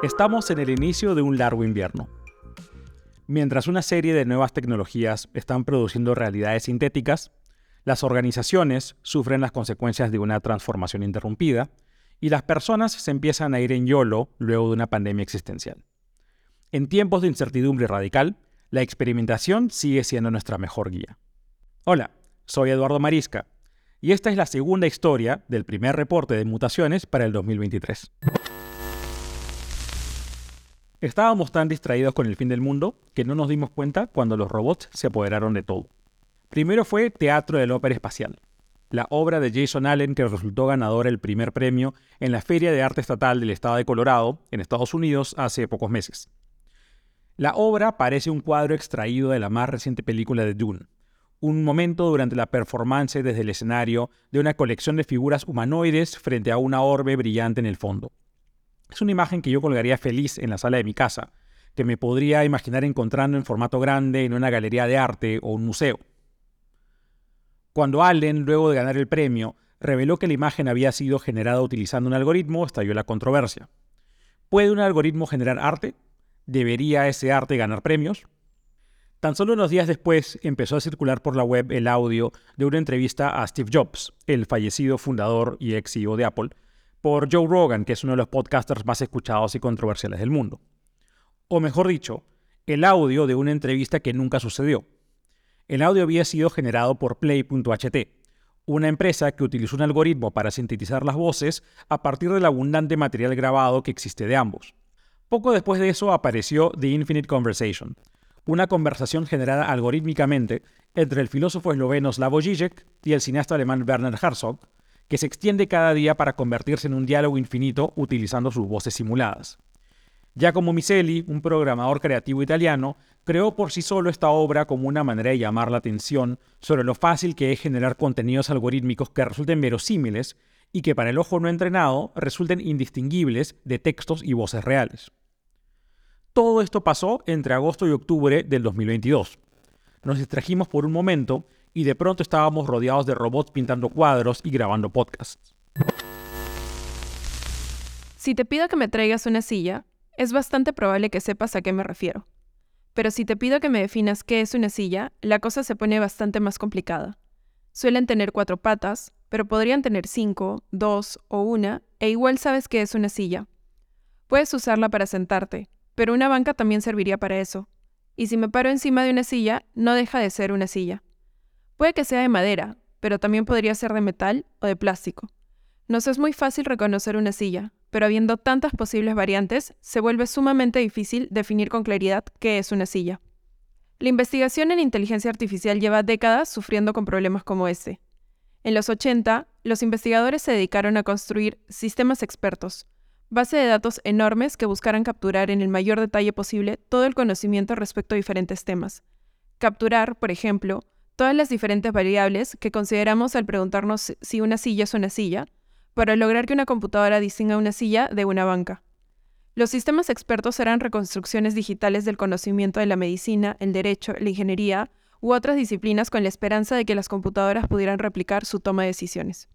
Estamos en el inicio de un largo invierno. Mientras una serie de nuevas tecnologías están produciendo realidades sintéticas, las organizaciones sufren las consecuencias de una transformación interrumpida y las personas se empiezan a ir en YOLO luego de una pandemia existencial. En tiempos de incertidumbre radical, la experimentación sigue siendo nuestra mejor guía. Hola, soy Eduardo Marisca y esta es la segunda historia del primer reporte de mutaciones para el 2023. Estábamos tan distraídos con el fin del mundo que no nos dimos cuenta cuando los robots se apoderaron de todo. Primero fue Teatro del Ópera Espacial, la obra de Jason Allen que resultó ganadora el primer premio en la Feria de Arte Estatal del Estado de Colorado, en Estados Unidos, hace pocos meses. La obra parece un cuadro extraído de la más reciente película de Dune, un momento durante la performance desde el escenario de una colección de figuras humanoides frente a una orbe brillante en el fondo. Es una imagen que yo colgaría feliz en la sala de mi casa, que me podría imaginar encontrando en formato grande en una galería de arte o un museo. Cuando Allen, luego de ganar el premio, reveló que la imagen había sido generada utilizando un algoritmo, estalló la controversia. ¿Puede un algoritmo generar arte? ¿Debería ese arte ganar premios? Tan solo unos días después empezó a circular por la web el audio de una entrevista a Steve Jobs, el fallecido fundador y ex CEO de Apple, por Joe Rogan, que es uno de los podcasters más escuchados y controversiales del mundo. O mejor dicho, el audio de una entrevista que nunca sucedió. El audio había sido generado por Play.ht, una empresa que utilizó un algoritmo para sintetizar las voces a partir del abundante material grabado que existe de ambos. Poco después de eso apareció The Infinite Conversation, una conversación generada algorítmicamente entre el filósofo esloveno Slavoj Žižek y el cineasta alemán Werner Herzog, que se extiende cada día para convertirse en un diálogo infinito utilizando sus voces simuladas. Giacomo Miselli, un programador creativo italiano, creó por sí solo esta obra como una manera de llamar la atención sobre lo fácil que es generar contenidos algorítmicos que resulten verosímiles y que para el ojo no entrenado resulten indistinguibles de textos y voces reales. Todo esto pasó entre agosto y octubre del 2022. Nos distrajimos por un momento y de pronto estábamos rodeados de robots pintando cuadros y grabando podcasts. Si te pido que me traigas una silla, es bastante probable que sepas a qué me refiero. Pero si te pido que me definas qué es una silla, la cosa se pone bastante más complicada. Suelen tener cuatro patas, pero podrían tener cinco, dos o una, e igual sabes qué es una silla. Puedes usarla para sentarte, pero una banca también serviría para eso. Y si me paro encima de una silla, no deja de ser una silla. Puede que sea de madera, pero también podría ser de metal o de plástico. Nos es muy fácil reconocer una silla, pero habiendo tantas posibles variantes, se vuelve sumamente difícil definir con claridad qué es una silla. La investigación en inteligencia artificial lleva décadas sufriendo con problemas como este. En los 80, los investigadores se dedicaron a construir sistemas expertos, base de datos enormes que buscaran capturar en el mayor detalle posible todo el conocimiento respecto a diferentes temas. Capturar, por ejemplo, todas las diferentes variables que consideramos al preguntarnos si una silla es una silla, para lograr que una computadora distinga una silla de una banca. Los sistemas expertos eran reconstrucciones digitales del conocimiento de la medicina, el derecho, la ingeniería u otras disciplinas con la esperanza de que las computadoras pudieran replicar su toma de decisiones.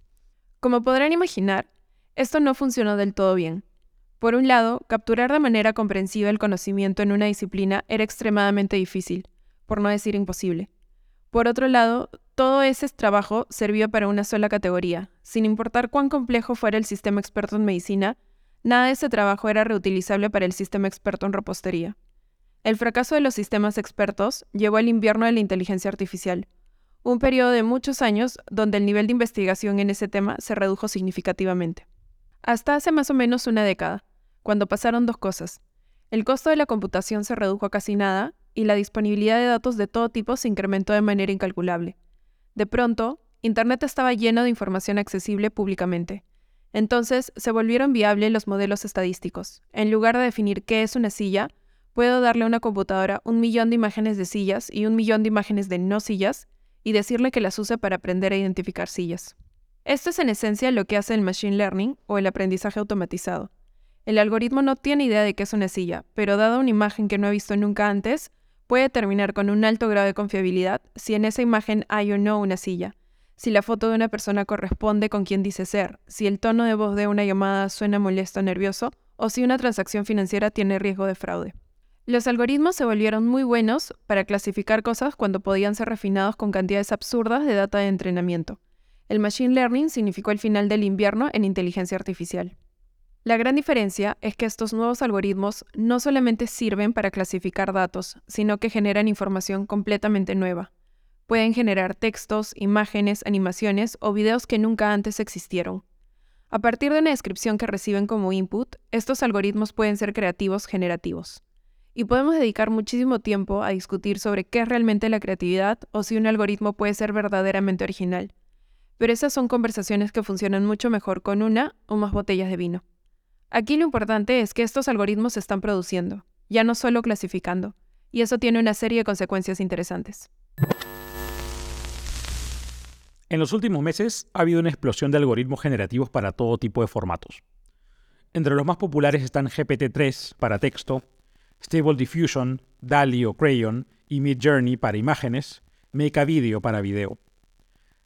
Como podrán imaginar, esto no funcionó del todo bien. Por un lado, capturar de manera comprensiva el conocimiento en una disciplina era extremadamente difícil, por no decir imposible. Por otro lado, todo ese trabajo servía para una sola categoría. Sin importar cuán complejo fuera el sistema experto en medicina, nada de ese trabajo era reutilizable para el sistema experto en repostería. El fracaso de los sistemas expertos llevó al invierno de la inteligencia artificial, un periodo de muchos años donde el nivel de investigación en ese tema se redujo significativamente. Hasta hace más o menos una década, cuando pasaron dos cosas. El costo de la computación se redujo a casi nada y la disponibilidad de datos de todo tipo se incrementó de manera incalculable. De pronto, Internet estaba lleno de información accesible públicamente. Entonces se volvieron viables los modelos estadísticos. En lugar de definir qué es una silla, puedo darle a una computadora un millón de imágenes de sillas y un millón de imágenes de no sillas y decirle que las use para aprender a identificar sillas. Esto es en esencia lo que hace el Machine Learning o el aprendizaje automatizado. El algoritmo no tiene idea de qué es una silla, pero dada una imagen que no ha visto nunca antes, puede determinar con un alto grado de confiabilidad si en esa imagen hay o no una silla, si la foto de una persona corresponde con quien dice ser, si el tono de voz de una llamada suena molesto o nervioso, o si una transacción financiera tiene riesgo de fraude. Los algoritmos se volvieron muy buenos para clasificar cosas cuando podían ser refinados con cantidades absurdas de data de entrenamiento. El Machine Learning significó el final del invierno en inteligencia artificial. La gran diferencia es que estos nuevos algoritmos no solamente sirven para clasificar datos, sino que generan información completamente nueva. Pueden generar textos, imágenes, animaciones o videos que nunca antes existieron. A partir de una descripción que reciben como input, estos algoritmos pueden ser creativos generativos. Y podemos dedicar muchísimo tiempo a discutir sobre qué es realmente la creatividad o si un algoritmo puede ser verdaderamente original. Pero esas son conversaciones que funcionan mucho mejor con una o más botellas de vino. Aquí lo importante es que estos algoritmos se están produciendo, ya no solo clasificando, y eso tiene una serie de consecuencias interesantes. En los últimos meses ha habido una explosión de algoritmos generativos para todo tipo de formatos. Entre los más populares están GPT-3 para texto, Stable Diffusion, DALI o Crayon y Midjourney para imágenes, Make Video para video.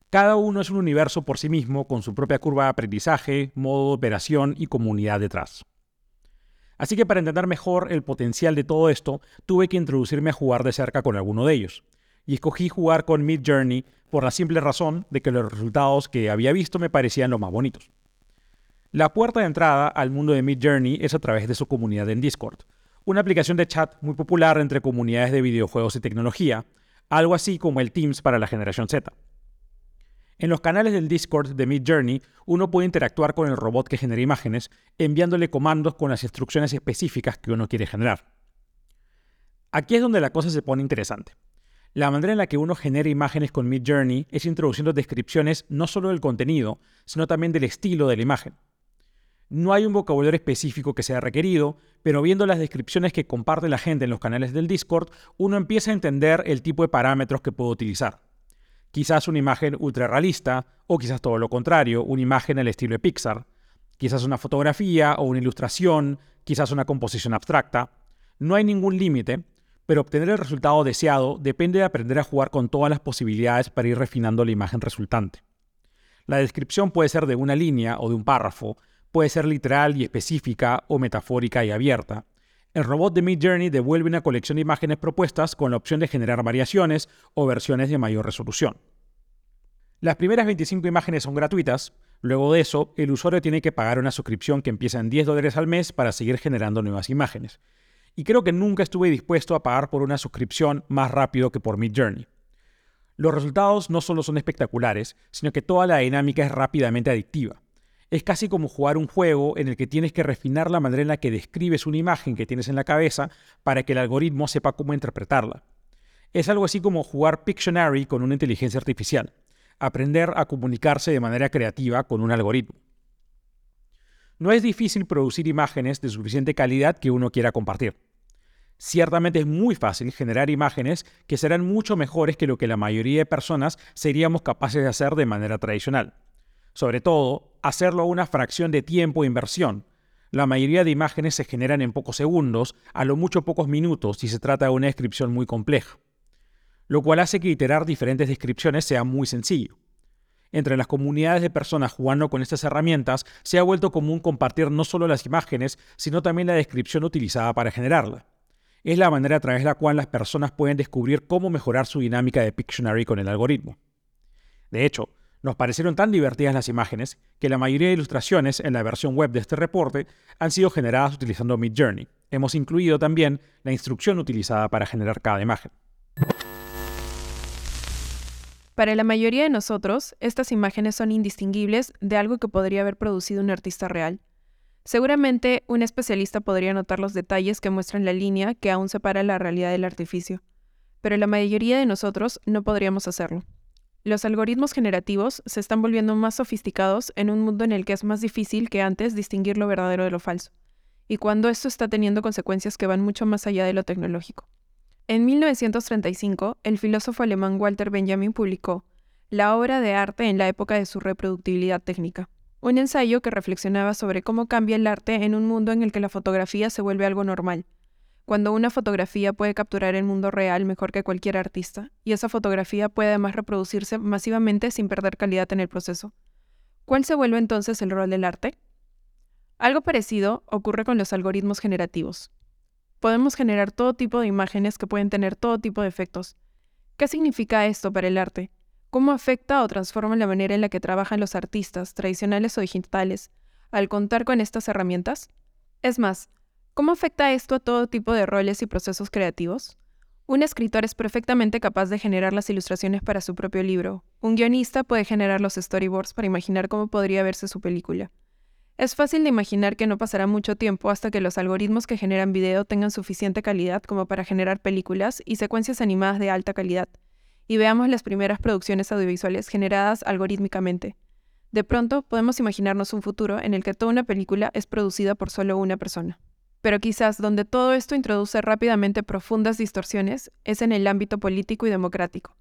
Cada uno es un universo por sí mismo con su propia curva de aprendizaje, modo de operación y comunidad detrás. Así que para entender mejor el potencial de todo esto, tuve que introducirme a jugar de cerca con alguno de ellos. Y escogí jugar con Mid Journey por la simple razón de que los resultados que había visto me parecían los más bonitos. La puerta de entrada al mundo de Mid Journey es a través de su comunidad en Discord, una aplicación de chat muy popular entre comunidades de videojuegos y tecnología, algo así como el Teams para la generación Z. En los canales del Discord de Midjourney, uno puede interactuar con el robot que genera imágenes, enviándole comandos con las instrucciones específicas que uno quiere generar. Aquí es donde la cosa se pone interesante. La manera en la que uno genera imágenes con Midjourney es introduciendo descripciones no solo del contenido, sino también del estilo de la imagen. No hay un vocabulario específico que sea requerido, pero viendo las descripciones que comparte la gente en los canales del Discord, uno empieza a entender el tipo de parámetros que puede utilizar quizás una imagen ultra realista, o quizás todo lo contrario, una imagen al estilo de Pixar, quizás una fotografía o una ilustración, quizás una composición abstracta. No hay ningún límite, pero obtener el resultado deseado depende de aprender a jugar con todas las posibilidades para ir refinando la imagen resultante. La descripción puede ser de una línea o de un párrafo, puede ser literal y específica o metafórica y abierta, el robot de Midjourney devuelve una colección de imágenes propuestas con la opción de generar variaciones o versiones de mayor resolución. Las primeras 25 imágenes son gratuitas, luego de eso el usuario tiene que pagar una suscripción que empieza en 10 dólares al mes para seguir generando nuevas imágenes. Y creo que nunca estuve dispuesto a pagar por una suscripción más rápido que por Midjourney. Los resultados no solo son espectaculares, sino que toda la dinámica es rápidamente adictiva. Es casi como jugar un juego en el que tienes que refinar la manera en la que describes una imagen que tienes en la cabeza para que el algoritmo sepa cómo interpretarla. Es algo así como jugar Pictionary con una inteligencia artificial, aprender a comunicarse de manera creativa con un algoritmo. No es difícil producir imágenes de suficiente calidad que uno quiera compartir. Ciertamente es muy fácil generar imágenes que serán mucho mejores que lo que la mayoría de personas seríamos capaces de hacer de manera tradicional. Sobre todo, hacerlo a una fracción de tiempo e inversión. La mayoría de imágenes se generan en pocos segundos, a lo mucho pocos minutos si se trata de una descripción muy compleja. Lo cual hace que iterar diferentes descripciones sea muy sencillo. Entre las comunidades de personas jugando con estas herramientas se ha vuelto común compartir no solo las imágenes, sino también la descripción utilizada para generarla. Es la manera a través de la cual las personas pueden descubrir cómo mejorar su dinámica de Pictionary con el algoritmo. De hecho, nos parecieron tan divertidas las imágenes que la mayoría de ilustraciones en la versión web de este reporte han sido generadas utilizando Midjourney. Hemos incluido también la instrucción utilizada para generar cada imagen. Para la mayoría de nosotros, estas imágenes son indistinguibles de algo que podría haber producido un artista real. Seguramente un especialista podría notar los detalles que muestran la línea que aún separa la realidad del artificio, pero la mayoría de nosotros no podríamos hacerlo. Los algoritmos generativos se están volviendo más sofisticados en un mundo en el que es más difícil que antes distinguir lo verdadero de lo falso, y cuando esto está teniendo consecuencias que van mucho más allá de lo tecnológico. En 1935, el filósofo alemán Walter Benjamin publicó La obra de arte en la época de su reproductibilidad técnica, un ensayo que reflexionaba sobre cómo cambia el arte en un mundo en el que la fotografía se vuelve algo normal, cuando una fotografía puede capturar el mundo real mejor que cualquier artista, y esa fotografía puede además reproducirse masivamente sin perder calidad en el proceso. ¿Cuál se vuelve entonces el rol del arte? Algo parecido ocurre con los algoritmos generativos. Podemos generar todo tipo de imágenes que pueden tener todo tipo de efectos. ¿Qué significa esto para el arte? ¿Cómo afecta o transforma la manera en la que trabajan los artistas, tradicionales o digitales, al contar con estas herramientas? Es más, ¿cómo afecta esto a todo tipo de roles y procesos creativos? Un escritor es perfectamente capaz de generar las ilustraciones para su propio libro. Un guionista puede generar los storyboards para imaginar cómo podría verse su película. Es fácil de imaginar que no pasará mucho tiempo hasta que los algoritmos que generan video tengan suficiente calidad como para generar películas y secuencias animadas de alta calidad, y veamos las primeras producciones audiovisuales generadas algorítmicamente. De pronto podemos imaginarnos un futuro en el que toda una película es producida por solo una persona. Pero quizás donde todo esto introduce rápidamente profundas distorsiones es en el ámbito político y democrático.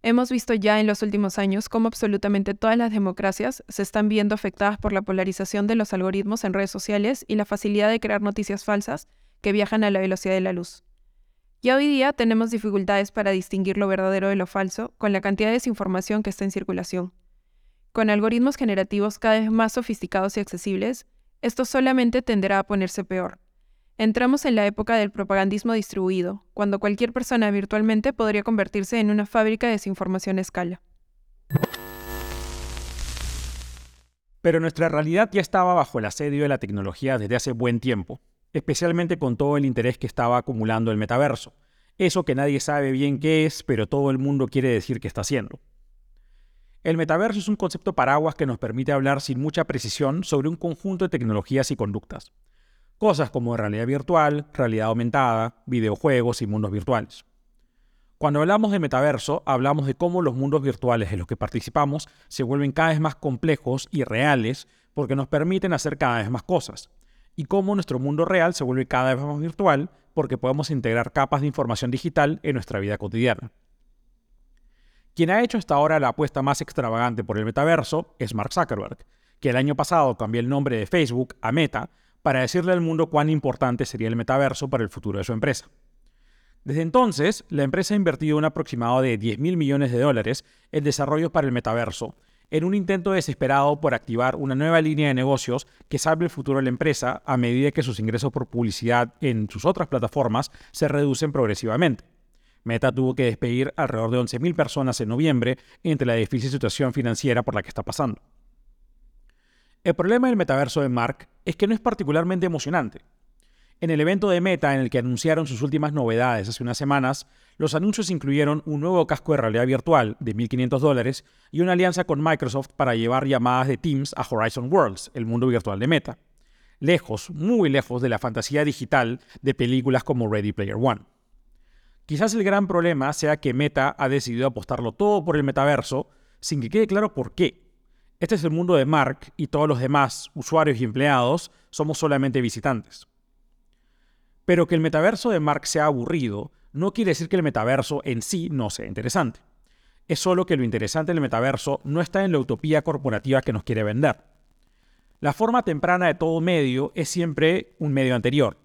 Hemos visto ya en los últimos años cómo absolutamente todas las democracias se están viendo afectadas por la polarización de los algoritmos en redes sociales y la facilidad de crear noticias falsas que viajan a la velocidad de la luz. Ya hoy día tenemos dificultades para distinguir lo verdadero de lo falso con la cantidad de desinformación que está en circulación. Con algoritmos generativos cada vez más sofisticados y accesibles, esto solamente tenderá a ponerse peor. Entramos en la época del propagandismo distribuido, cuando cualquier persona virtualmente podría convertirse en una fábrica de desinformación a escala. Pero nuestra realidad ya estaba bajo el asedio de la tecnología desde hace buen tiempo, especialmente con todo el interés que estaba acumulando el metaverso. Eso que nadie sabe bien qué es, pero todo el mundo quiere decir que está haciendo. El metaverso es un concepto paraguas que nos permite hablar sin mucha precisión sobre un conjunto de tecnologías y conductas cosas como realidad virtual, realidad aumentada, videojuegos y mundos virtuales. Cuando hablamos de metaverso, hablamos de cómo los mundos virtuales en los que participamos se vuelven cada vez más complejos y reales porque nos permiten hacer cada vez más cosas, y cómo nuestro mundo real se vuelve cada vez más virtual porque podemos integrar capas de información digital en nuestra vida cotidiana. Quien ha hecho hasta ahora la apuesta más extravagante por el metaverso es Mark Zuckerberg, que el año pasado cambió el nombre de Facebook a Meta para decirle al mundo cuán importante sería el metaverso para el futuro de su empresa. Desde entonces, la empresa ha invertido un aproximado de 10 mil millones de dólares en desarrollos para el metaverso, en un intento desesperado por activar una nueva línea de negocios que salve el futuro de la empresa a medida que sus ingresos por publicidad en sus otras plataformas se reducen progresivamente. Meta tuvo que despedir alrededor de 11.000 personas en noviembre entre la difícil situación financiera por la que está pasando. El problema del metaverso de Mark es que no es particularmente emocionante. En el evento de Meta en el que anunciaron sus últimas novedades hace unas semanas, los anuncios incluyeron un nuevo casco de realidad virtual de 1.500 dólares y una alianza con Microsoft para llevar llamadas de Teams a Horizon Worlds, el mundo virtual de Meta. Lejos, muy lejos de la fantasía digital de películas como Ready Player One. Quizás el gran problema sea que Meta ha decidido apostarlo todo por el metaverso sin que quede claro por qué. Este es el mundo de Mark y todos los demás usuarios y empleados somos solamente visitantes. Pero que el metaverso de Mark sea aburrido no quiere decir que el metaverso en sí no sea interesante. Es solo que lo interesante del metaverso no está en la utopía corporativa que nos quiere vender. La forma temprana de todo medio es siempre un medio anterior.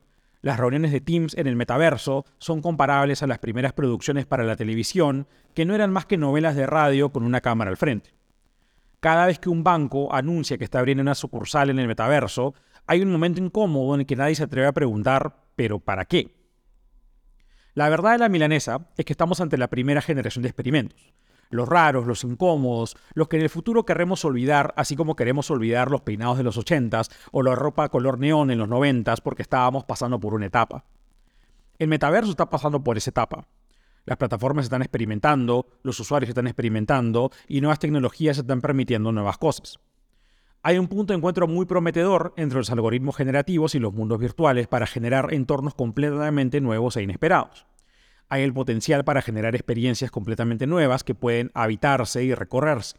Las reuniones de Teams en el metaverso son comparables a las primeras producciones para la televisión, que no eran más que novelas de radio con una cámara al frente cada vez que un banco anuncia que está abriendo una sucursal en el metaverso, hay un momento incómodo en el que nadie se atreve a preguntar, ¿pero para qué? La verdad de la milanesa es que estamos ante la primera generación de experimentos. Los raros, los incómodos, los que en el futuro querremos olvidar, así como queremos olvidar los peinados de los 80s o la ropa color neón en los 90s porque estábamos pasando por una etapa. El metaverso está pasando por esa etapa. Las plataformas están experimentando, los usuarios están experimentando y nuevas tecnologías están permitiendo nuevas cosas. Hay un punto de encuentro muy prometedor entre los algoritmos generativos y los mundos virtuales para generar entornos completamente nuevos e inesperados. Hay el potencial para generar experiencias completamente nuevas que pueden habitarse y recorrerse.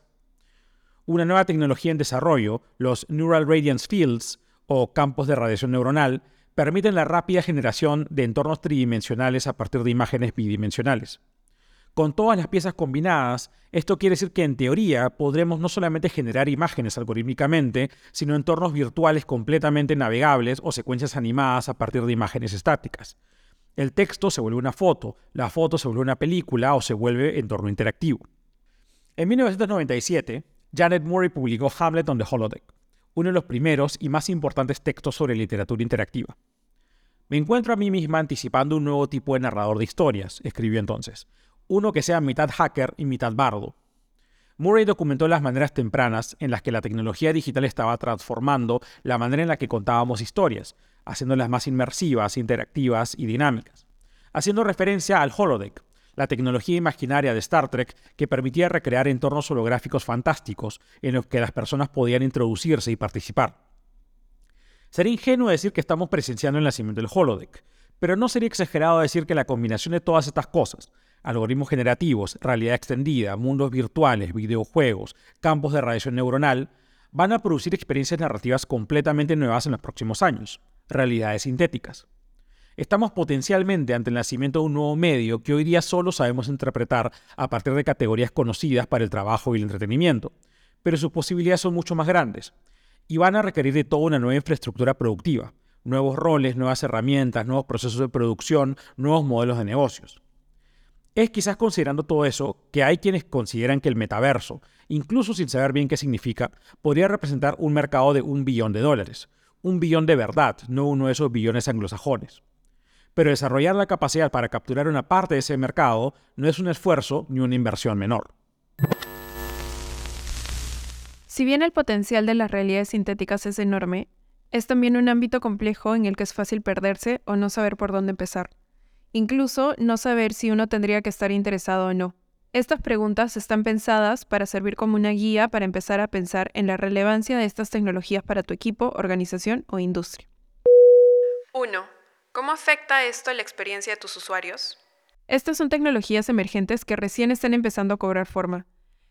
Una nueva tecnología en desarrollo, los Neural Radiance Fields o campos de radiación neuronal, permiten la rápida generación de entornos tridimensionales a partir de imágenes bidimensionales. Con todas las piezas combinadas, esto quiere decir que en teoría podremos no solamente generar imágenes algorítmicamente, sino entornos virtuales completamente navegables o secuencias animadas a partir de imágenes estáticas. El texto se vuelve una foto, la foto se vuelve una película o se vuelve entorno interactivo. En 1997, Janet Murray publicó Hamlet on the Holodeck, uno de los primeros y más importantes textos sobre literatura interactiva. Me encuentro a mí misma anticipando un nuevo tipo de narrador de historias, escribió entonces, uno que sea mitad hacker y mitad bardo. Murray documentó las maneras tempranas en las que la tecnología digital estaba transformando la manera en la que contábamos historias, haciéndolas más inmersivas, interactivas y dinámicas, haciendo referencia al holodeck, la tecnología imaginaria de Star Trek que permitía recrear entornos holográficos fantásticos en los que las personas podían introducirse y participar. Sería ingenuo decir que estamos presenciando el nacimiento del holodeck, pero no sería exagerado decir que la combinación de todas estas cosas, algoritmos generativos, realidad extendida, mundos virtuales, videojuegos, campos de radiación neuronal, van a producir experiencias narrativas completamente nuevas en los próximos años, realidades sintéticas. Estamos potencialmente ante el nacimiento de un nuevo medio que hoy día solo sabemos interpretar a partir de categorías conocidas para el trabajo y el entretenimiento, pero sus posibilidades son mucho más grandes y van a requerir de toda una nueva infraestructura productiva, nuevos roles, nuevas herramientas, nuevos procesos de producción, nuevos modelos de negocios. Es quizás considerando todo eso que hay quienes consideran que el metaverso, incluso sin saber bien qué significa, podría representar un mercado de un billón de dólares. Un billón de verdad, no uno de esos billones anglosajones. Pero desarrollar la capacidad para capturar una parte de ese mercado no es un esfuerzo ni una inversión menor. Si bien el potencial de las realidades sintéticas es enorme, es también un ámbito complejo en el que es fácil perderse o no saber por dónde empezar. Incluso no saber si uno tendría que estar interesado o no. Estas preguntas están pensadas para servir como una guía para empezar a pensar en la relevancia de estas tecnologías para tu equipo, organización o industria. 1. ¿Cómo afecta esto la experiencia de tus usuarios? Estas son tecnologías emergentes que recién están empezando a cobrar forma,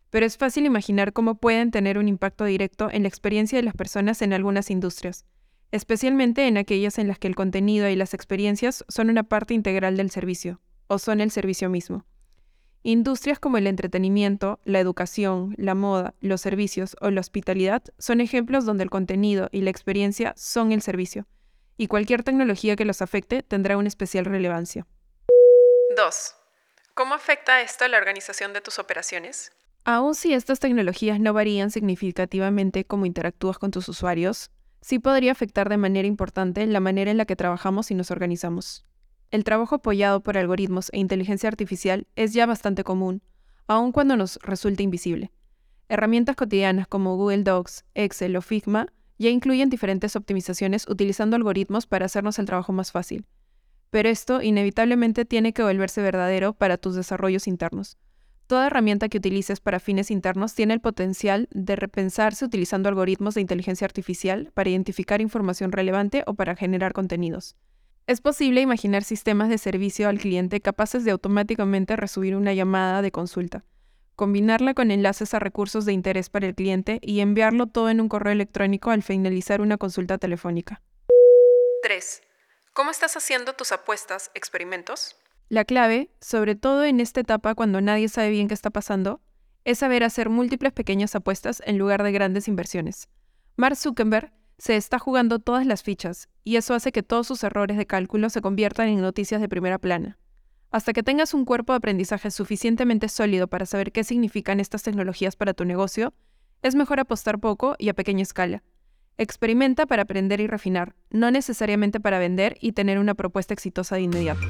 pero es fácil imaginar cómo pueden tener un impacto directo en la experiencia de las personas en algunas industrias especialmente en aquellas en las que el contenido y las experiencias son una parte integral del servicio, o son el servicio mismo. Industrias como el entretenimiento, la educación, la moda, los servicios o la hospitalidad son ejemplos donde el contenido y la experiencia son el servicio, y cualquier tecnología que los afecte tendrá una especial relevancia. 2. ¿Cómo afecta esto a la organización de tus operaciones? Aun si estas tecnologías no varían significativamente cómo interactúas con tus usuarios, sí podría afectar de manera importante la manera en la que trabajamos y nos organizamos. El trabajo apoyado por algoritmos e inteligencia artificial es ya bastante común, aun cuando nos resulte invisible. Herramientas cotidianas como Google Docs, Excel o Figma ya incluyen diferentes optimizaciones utilizando algoritmos para hacernos el trabajo más fácil. Pero esto inevitablemente tiene que volverse verdadero para tus desarrollos internos. Toda herramienta que utilices para fines internos tiene el potencial de repensarse utilizando algoritmos de inteligencia artificial para identificar información relevante o para generar contenidos. Es posible imaginar sistemas de servicio al cliente capaces de automáticamente recibir una llamada de consulta, combinarla con enlaces a recursos de interés para el cliente y enviarlo todo en un correo electrónico al finalizar una consulta telefónica. 3. ¿Cómo estás haciendo tus apuestas, experimentos? La clave, sobre todo en esta etapa cuando nadie sabe bien qué está pasando, es saber hacer múltiples pequeñas apuestas en lugar de grandes inversiones. Mark Zuckerberg se está jugando todas las fichas, y eso hace que todos sus errores de cálculo se conviertan en noticias de primera plana. Hasta que tengas un cuerpo de aprendizaje suficientemente sólido para saber qué significan estas tecnologías para tu negocio, es mejor apostar poco y a pequeña escala. Experimenta para aprender y refinar, no necesariamente para vender y tener una propuesta exitosa de inmediato.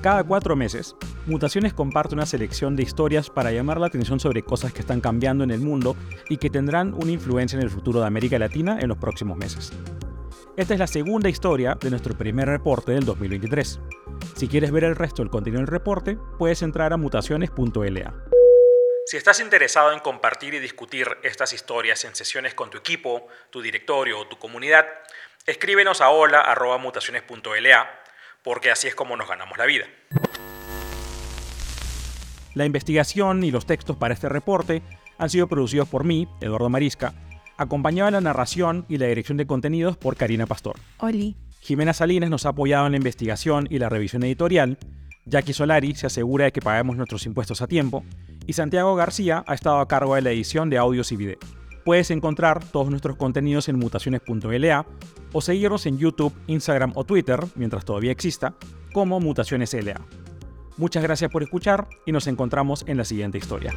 Cada cuatro meses, Mutaciones comparte una selección de historias para llamar la atención sobre cosas que están cambiando en el mundo y que tendrán una influencia en el futuro de América Latina en los próximos meses. Esta es la segunda historia de nuestro primer reporte del 2023. Si quieres ver el resto del contenido del reporte, puedes entrar a mutaciones.la. Si estás interesado en compartir y discutir estas historias en sesiones con tu equipo, tu directorio o tu comunidad, escríbenos a hola.mutaciones.la porque así es como nos ganamos la vida. La investigación y los textos para este reporte han sido producidos por mí, Eduardo Marisca, acompañado en la narración y la dirección de contenidos por Karina Pastor. Oli. Jimena Salines nos ha apoyado en la investigación y la revisión editorial, Jackie Solari se asegura de que paguemos nuestros impuestos a tiempo, y Santiago García ha estado a cargo de la edición de audios y video. Puedes encontrar todos nuestros contenidos en mutaciones.la o seguirnos en YouTube, Instagram o Twitter, mientras todavía exista, como Mutaciones LA. Muchas gracias por escuchar y nos encontramos en la siguiente historia.